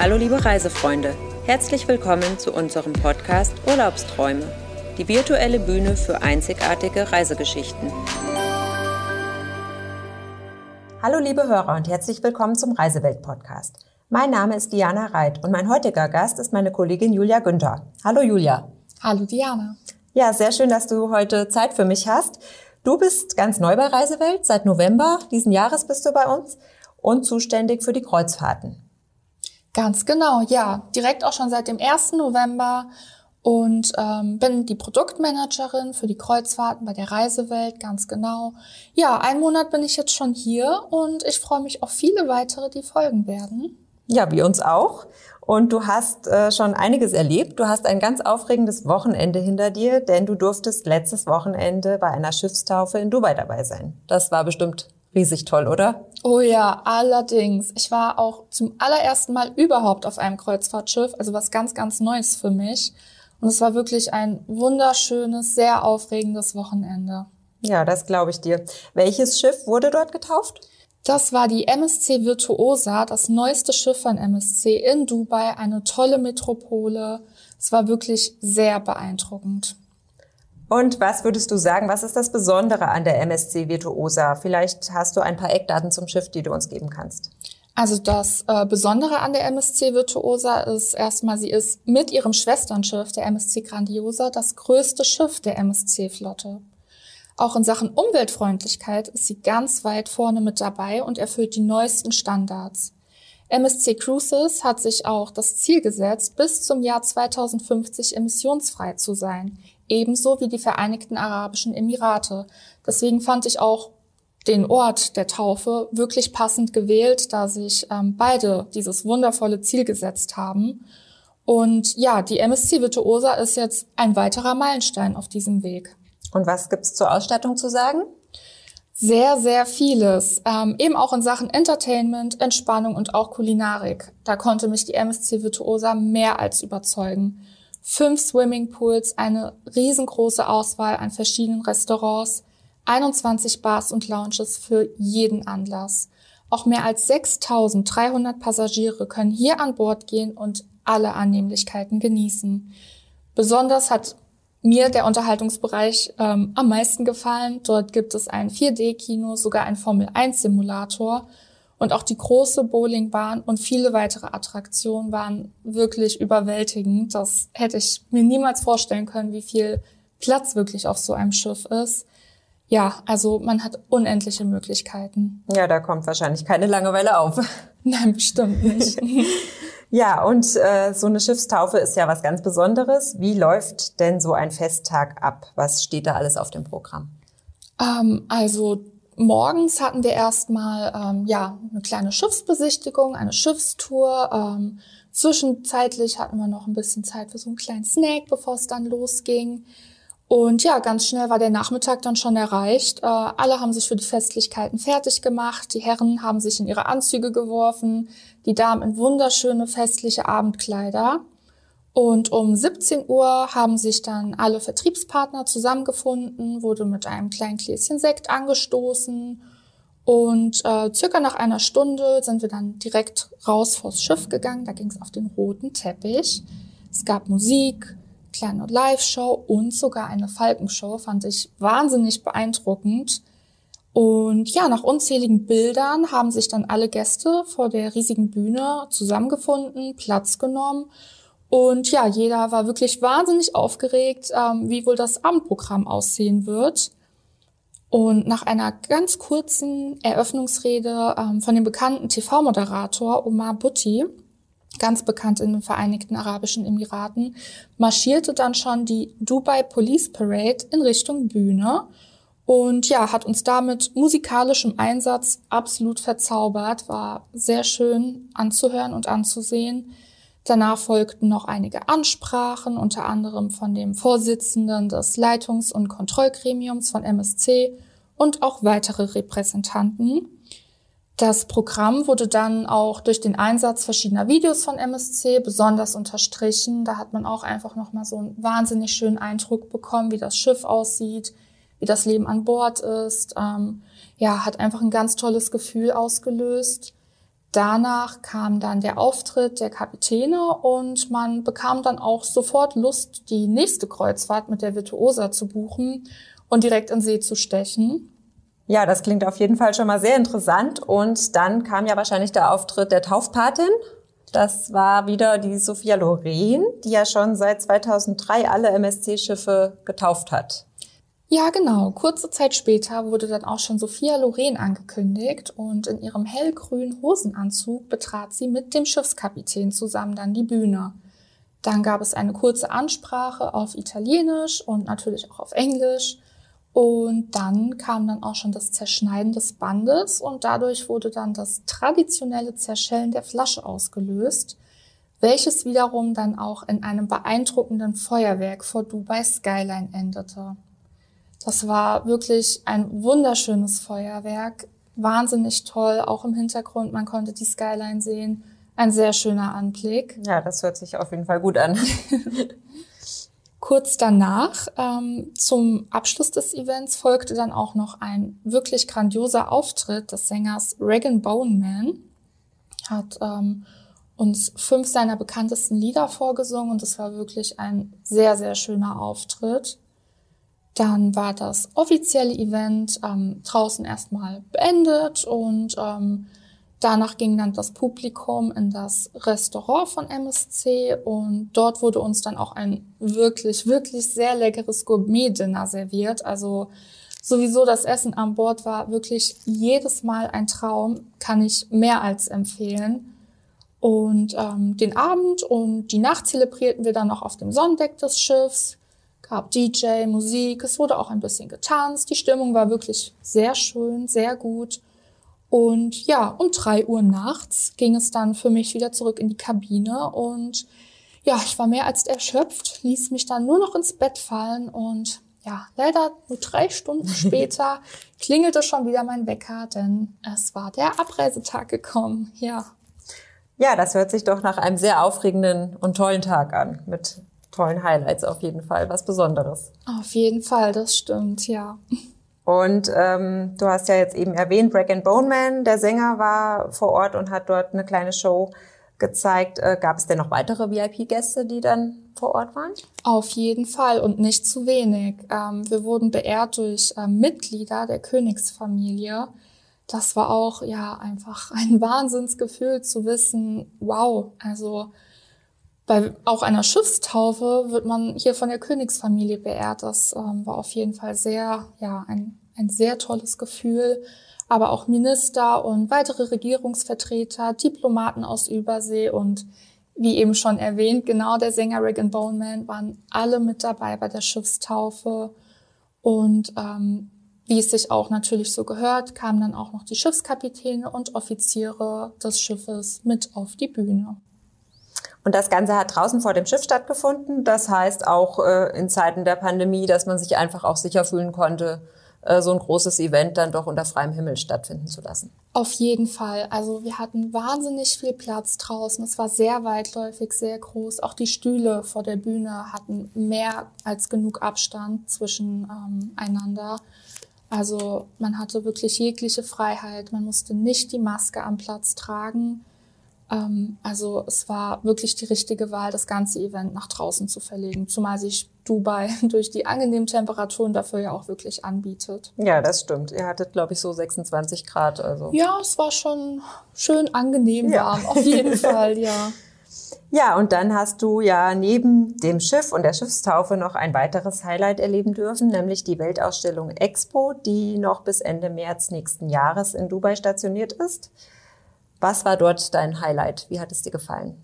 Hallo liebe Reisefreunde, herzlich willkommen zu unserem Podcast Urlaubsträume, die virtuelle Bühne für einzigartige Reisegeschichten. Hallo liebe Hörer und herzlich willkommen zum Reisewelt Podcast. Mein Name ist Diana Reit und mein heutiger Gast ist meine Kollegin Julia Günther. Hallo Julia. Hallo Diana. Ja, sehr schön, dass du heute Zeit für mich hast. Du bist ganz neu bei Reisewelt. Seit November diesen Jahres bist du bei uns und zuständig für die Kreuzfahrten. Ganz genau, ja. Direkt auch schon seit dem 1. November und ähm, bin die Produktmanagerin für die Kreuzfahrten bei der Reisewelt, ganz genau. Ja, einen Monat bin ich jetzt schon hier und ich freue mich auf viele weitere, die folgen werden. Ja, wir uns auch. Und du hast äh, schon einiges erlebt. Du hast ein ganz aufregendes Wochenende hinter dir, denn du durftest letztes Wochenende bei einer Schiffstaufe in Dubai dabei sein. Das war bestimmt riesig toll, oder? Oh ja, allerdings. Ich war auch zum allerersten Mal überhaupt auf einem Kreuzfahrtschiff, also was ganz, ganz Neues für mich. Und es war wirklich ein wunderschönes, sehr aufregendes Wochenende. Ja, das glaube ich dir. Welches Schiff wurde dort getauft? Das war die MSC Virtuosa, das neueste Schiff von MSC in Dubai, eine tolle Metropole. Es war wirklich sehr beeindruckend. Und was würdest du sagen, was ist das Besondere an der MSC Virtuosa? Vielleicht hast du ein paar Eckdaten zum Schiff, die du uns geben kannst. Also das äh, Besondere an der MSC Virtuosa ist erstmal, sie ist mit ihrem Schwesternschiff, der MSC Grandiosa, das größte Schiff der MSC-Flotte. Auch in Sachen Umweltfreundlichkeit ist sie ganz weit vorne mit dabei und erfüllt die neuesten Standards. MSC Cruises hat sich auch das Ziel gesetzt, bis zum Jahr 2050 emissionsfrei zu sein ebenso wie die Vereinigten Arabischen Emirate. Deswegen fand ich auch den Ort der Taufe wirklich passend gewählt, da sich ähm, beide dieses wundervolle Ziel gesetzt haben. Und ja, die MSC Virtuosa ist jetzt ein weiterer Meilenstein auf diesem Weg. Und was gibt's zur Ausstattung zu sagen? Sehr, sehr vieles. Ähm, eben auch in Sachen Entertainment, Entspannung und auch Kulinarik. Da konnte mich die MSC Virtuosa mehr als überzeugen fünf Swimmingpools, eine riesengroße Auswahl an verschiedenen Restaurants, 21 Bars und Lounges für jeden Anlass. Auch mehr als 6300 Passagiere können hier an Bord gehen und alle Annehmlichkeiten genießen. Besonders hat mir der Unterhaltungsbereich ähm, am meisten gefallen. Dort gibt es ein 4D-Kino, sogar ein Formel-1-Simulator und auch die große Bowlingbahn und viele weitere Attraktionen waren wirklich überwältigend. Das hätte ich mir niemals vorstellen können, wie viel Platz wirklich auf so einem Schiff ist. Ja, also man hat unendliche Möglichkeiten. Ja, da kommt wahrscheinlich keine Langeweile auf. Nein, bestimmt nicht. ja, und äh, so eine Schiffstaufe ist ja was ganz Besonderes. Wie läuft denn so ein Festtag ab? Was steht da alles auf dem Programm? Ähm, also Morgens hatten wir erstmal ähm, ja eine kleine Schiffsbesichtigung, eine Schiffstour. Ähm, zwischenzeitlich hatten wir noch ein bisschen Zeit für so einen kleinen Snack, bevor es dann losging. Und ja, ganz schnell war der Nachmittag dann schon erreicht. Äh, alle haben sich für die Festlichkeiten fertig gemacht. Die Herren haben sich in ihre Anzüge geworfen, die Damen in wunderschöne festliche Abendkleider. Und um 17 Uhr haben sich dann alle Vertriebspartner zusammengefunden, wurde mit einem kleinen Gläschen Sekt angestoßen. Und äh, circa nach einer Stunde sind wir dann direkt raus vors Schiff gegangen. Da ging es auf den roten Teppich. Es gab Musik, kleine Live-Show und sogar eine Falkenshow. Fand ich wahnsinnig beeindruckend. Und ja, nach unzähligen Bildern haben sich dann alle Gäste vor der riesigen Bühne zusammengefunden, Platz genommen und ja, jeder war wirklich wahnsinnig aufgeregt, ähm, wie wohl das Abendprogramm aussehen wird. Und nach einer ganz kurzen Eröffnungsrede ähm, von dem bekannten TV-Moderator Omar Butti, ganz bekannt in den Vereinigten Arabischen Emiraten, marschierte dann schon die Dubai Police Parade in Richtung Bühne und ja, hat uns damit musikalischem Einsatz absolut verzaubert, war sehr schön anzuhören und anzusehen. Danach folgten noch einige Ansprachen, unter anderem von dem Vorsitzenden des Leitungs- und Kontrollgremiums von MSC und auch weitere Repräsentanten. Das Programm wurde dann auch durch den Einsatz verschiedener Videos von MSC besonders unterstrichen. Da hat man auch einfach nochmal so einen wahnsinnig schönen Eindruck bekommen, wie das Schiff aussieht, wie das Leben an Bord ist. Ähm, ja, hat einfach ein ganz tolles Gefühl ausgelöst. Danach kam dann der Auftritt der Kapitäne und man bekam dann auch sofort Lust, die nächste Kreuzfahrt mit der Virtuosa zu buchen und direkt in See zu stechen. Ja, das klingt auf jeden Fall schon mal sehr interessant. Und dann kam ja wahrscheinlich der Auftritt der Taufpatin. Das war wieder die Sophia Loren, die ja schon seit 2003 alle MSC-Schiffe getauft hat. Ja, genau. Kurze Zeit später wurde dann auch schon Sophia Loren angekündigt und in ihrem hellgrünen Hosenanzug betrat sie mit dem Schiffskapitän zusammen dann die Bühne. Dann gab es eine kurze Ansprache auf Italienisch und natürlich auch auf Englisch. Und dann kam dann auch schon das Zerschneiden des Bandes und dadurch wurde dann das traditionelle Zerschellen der Flasche ausgelöst, welches wiederum dann auch in einem beeindruckenden Feuerwerk vor Dubai Skyline endete. Das war wirklich ein wunderschönes Feuerwerk, wahnsinnig toll, auch im Hintergrund, man konnte die Skyline sehen. Ein sehr schöner Anblick. Ja, das hört sich auf jeden Fall gut an. Kurz danach, ähm, zum Abschluss des Events, folgte dann auch noch ein wirklich grandioser Auftritt des Sängers Regan Boneman. Hat ähm, uns fünf seiner bekanntesten Lieder vorgesungen und es war wirklich ein sehr, sehr schöner Auftritt. Dann war das offizielle Event ähm, draußen erstmal beendet und ähm, danach ging dann das Publikum in das Restaurant von MSC und dort wurde uns dann auch ein wirklich, wirklich sehr leckeres Gourmet-Dinner serviert. Also sowieso das Essen an Bord war wirklich jedes Mal ein Traum, kann ich mehr als empfehlen. Und ähm, den Abend und die Nacht zelebrierten wir dann noch auf dem Sonnendeck des Schiffs gab DJ, Musik, es wurde auch ein bisschen getanzt. Die Stimmung war wirklich sehr schön, sehr gut. Und ja, um drei Uhr nachts ging es dann für mich wieder zurück in die Kabine und ja, ich war mehr als erschöpft, ließ mich dann nur noch ins Bett fallen und ja, leider nur drei Stunden später klingelte schon wieder mein Wecker, denn es war der Abreisetag gekommen, ja. Ja, das hört sich doch nach einem sehr aufregenden und tollen Tag an mit tollen Highlights auf jeden Fall, was Besonderes. Auf jeden Fall, das stimmt, ja. Und ähm, du hast ja jetzt eben erwähnt, Breck Bone Man, der Sänger war vor Ort und hat dort eine kleine Show gezeigt. Äh, gab es denn noch weitere VIP-Gäste, die dann vor Ort waren? Auf jeden Fall und nicht zu wenig. Ähm, wir wurden beehrt durch äh, Mitglieder der Königsfamilie. Das war auch ja einfach ein Wahnsinnsgefühl zu wissen, wow, also bei auch einer Schiffstaufe wird man hier von der Königsfamilie beehrt. Das ähm, war auf jeden Fall sehr, ja, ein, ein sehr tolles Gefühl. Aber auch Minister und weitere Regierungsvertreter, Diplomaten aus Übersee und wie eben schon erwähnt, genau der Sänger Regan Boneman waren alle mit dabei bei der Schiffstaufe. Und ähm, wie es sich auch natürlich so gehört, kamen dann auch noch die Schiffskapitäne und Offiziere des Schiffes mit auf die Bühne. Und das Ganze hat draußen vor dem Schiff stattgefunden. Das heißt auch äh, in Zeiten der Pandemie, dass man sich einfach auch sicher fühlen konnte, äh, so ein großes Event dann doch unter freiem Himmel stattfinden zu lassen. Auf jeden Fall. Also wir hatten wahnsinnig viel Platz draußen. Es war sehr weitläufig, sehr groß. Auch die Stühle vor der Bühne hatten mehr als genug Abstand zwischen ähm, einander. Also man hatte wirklich jegliche Freiheit. Man musste nicht die Maske am Platz tragen. Ähm, also es war wirklich die richtige Wahl, das ganze Event nach draußen zu verlegen, zumal sich Dubai durch die angenehmen Temperaturen dafür ja auch wirklich anbietet. Ja, das stimmt. Ihr hattet, glaube ich, so 26 Grad. Also. Ja, es war schon schön angenehm ja. warm, auf jeden Fall, ja. Ja, und dann hast du ja neben dem Schiff und der Schiffstaufe noch ein weiteres Highlight erleben dürfen, nämlich die Weltausstellung Expo, die noch bis Ende März nächsten Jahres in Dubai stationiert ist. Was war dort dein Highlight? Wie hat es dir gefallen?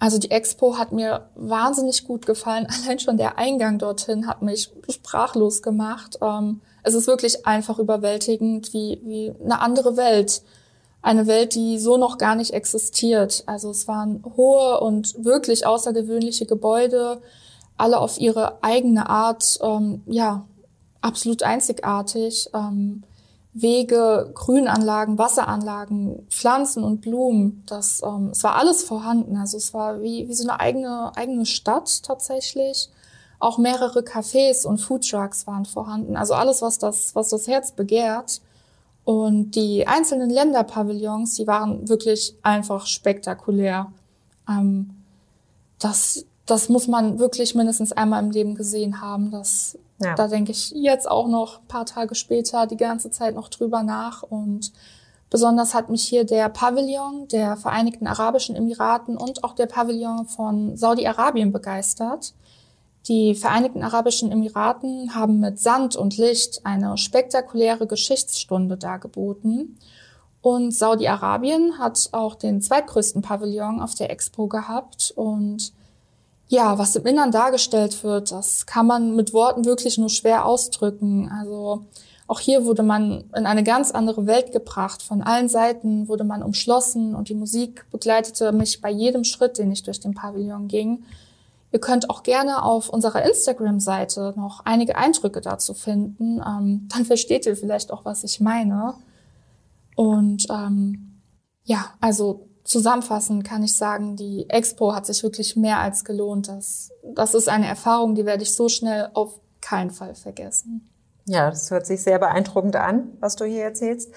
Also die Expo hat mir wahnsinnig gut gefallen. Allein schon der Eingang dorthin hat mich sprachlos gemacht. Ähm, es ist wirklich einfach überwältigend, wie, wie eine andere Welt. Eine Welt, die so noch gar nicht existiert. Also es waren hohe und wirklich außergewöhnliche Gebäude, alle auf ihre eigene Art, ähm, ja, absolut einzigartig. Ähm, Wege, Grünanlagen, Wasseranlagen, Pflanzen und Blumen. Das, ähm, es war alles vorhanden. Also es war wie, wie so eine eigene, eigene Stadt tatsächlich. Auch mehrere Cafés und Foodtrucks waren vorhanden. Also alles, was das, was das Herz begehrt. Und die einzelnen Länderpavillons, die waren wirklich einfach spektakulär. Ähm, das, das muss man wirklich mindestens einmal im Leben gesehen haben. Das, ja. Da denke ich jetzt auch noch ein paar Tage später die ganze Zeit noch drüber nach. Und besonders hat mich hier der Pavillon der Vereinigten Arabischen Emiraten und auch der Pavillon von Saudi-Arabien begeistert. Die Vereinigten Arabischen Emiraten haben mit Sand und Licht eine spektakuläre Geschichtsstunde dargeboten. Und Saudi-Arabien hat auch den zweitgrößten Pavillon auf der Expo gehabt. Und ja, was im Innern dargestellt wird, das kann man mit Worten wirklich nur schwer ausdrücken. Also auch hier wurde man in eine ganz andere Welt gebracht. Von allen Seiten wurde man umschlossen und die Musik begleitete mich bei jedem Schritt, den ich durch den Pavillon ging. Ihr könnt auch gerne auf unserer Instagram-Seite noch einige Eindrücke dazu finden. Ähm, dann versteht ihr vielleicht auch, was ich meine. Und ähm, ja, also zusammenfassend kann ich sagen, die Expo hat sich wirklich mehr als gelohnt. Das, das ist eine Erfahrung, die werde ich so schnell auf keinen Fall vergessen. Ja, das hört sich sehr beeindruckend an, was du hier erzählst.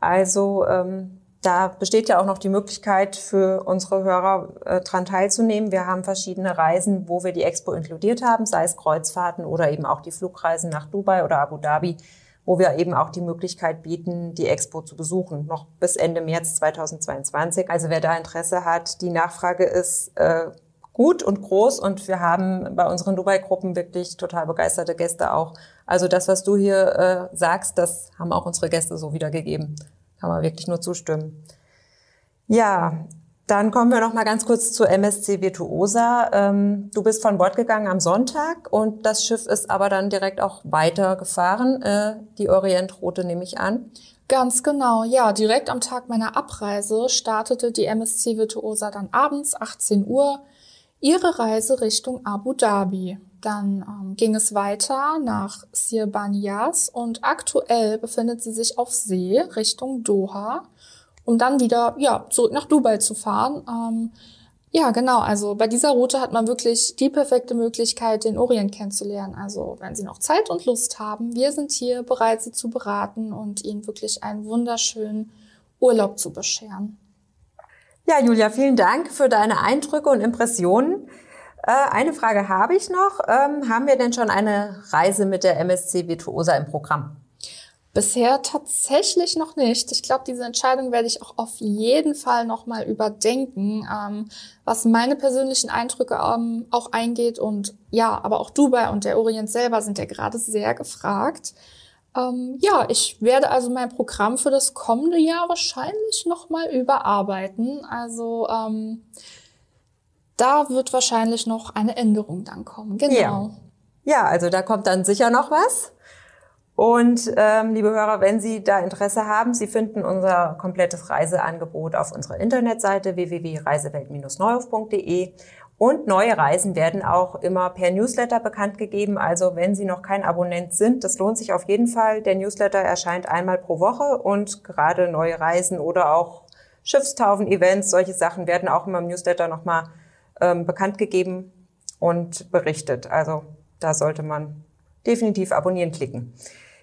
Also ähm, da besteht ja auch noch die Möglichkeit für unsere Hörer äh, dran teilzunehmen. Wir haben verschiedene Reisen, wo wir die Expo inkludiert haben, sei es Kreuzfahrten oder eben auch die Flugreisen nach Dubai oder Abu Dhabi wo wir eben auch die Möglichkeit bieten, die Expo zu besuchen, noch bis Ende März 2022. Also wer da Interesse hat, die Nachfrage ist äh, gut und groß und wir haben bei unseren Dubai-Gruppen wirklich total begeisterte Gäste auch. Also das, was du hier äh, sagst, das haben auch unsere Gäste so wiedergegeben. Kann man wirklich nur zustimmen. Ja, dann kommen wir noch mal ganz kurz zu MSC Virtuosa. Ähm, du bist von Bord gegangen am Sonntag und das Schiff ist aber dann direkt auch weitergefahren, äh, die Orientroute nehme ich an. Ganz genau, ja. Direkt am Tag meiner Abreise startete die MSC Virtuosa dann abends 18 Uhr ihre Reise Richtung Abu Dhabi. Dann ähm, ging es weiter nach Sir Banias und aktuell befindet sie sich auf See Richtung Doha um dann wieder ja zurück nach Dubai zu fahren. Ähm, ja, genau. Also bei dieser Route hat man wirklich die perfekte Möglichkeit, den Orient kennenzulernen. Also wenn Sie noch Zeit und Lust haben, wir sind hier bereit, Sie zu beraten und Ihnen wirklich einen wunderschönen Urlaub zu bescheren. Ja, Julia, vielen Dank für deine Eindrücke und Impressionen. Äh, eine Frage habe ich noch. Ähm, haben wir denn schon eine Reise mit der MSC Virtuosa im Programm? Bisher tatsächlich noch nicht. Ich glaube, diese Entscheidung werde ich auch auf jeden Fall nochmal überdenken, ähm, was meine persönlichen Eindrücke ähm, auch eingeht. Und ja, aber auch Dubai und der Orient selber sind ja gerade sehr gefragt. Ähm, ja, ich werde also mein Programm für das kommende Jahr wahrscheinlich nochmal überarbeiten. Also ähm, da wird wahrscheinlich noch eine Änderung dann kommen. Genau. Ja. ja, also da kommt dann sicher noch was. Und ähm, liebe Hörer, wenn Sie da Interesse haben, Sie finden unser komplettes Reiseangebot auf unserer Internetseite www.reisewelt-neuhof.de. Und neue Reisen werden auch immer per Newsletter bekannt gegeben. Also wenn Sie noch kein Abonnent sind, das lohnt sich auf jeden Fall. Der Newsletter erscheint einmal pro Woche und gerade neue Reisen oder auch Schiffstaufen, Events, solche Sachen werden auch immer im Newsletter nochmal ähm, bekannt gegeben und berichtet. Also da sollte man definitiv abonnieren klicken.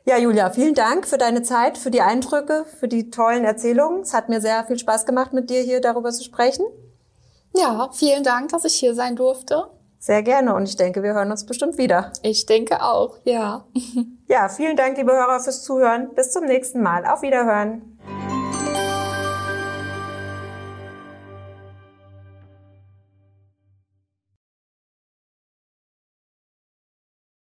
Ja, Julia, vielen Dank für deine Zeit, für die Eindrücke, für die tollen Erzählungen. Es hat mir sehr viel Spaß gemacht, mit dir hier darüber zu sprechen. Ja, vielen Dank, dass ich hier sein durfte. Sehr gerne und ich denke, wir hören uns bestimmt wieder. Ich denke auch, ja. Ja, vielen Dank, liebe Hörer, fürs Zuhören. Bis zum nächsten Mal. Auf Wiederhören.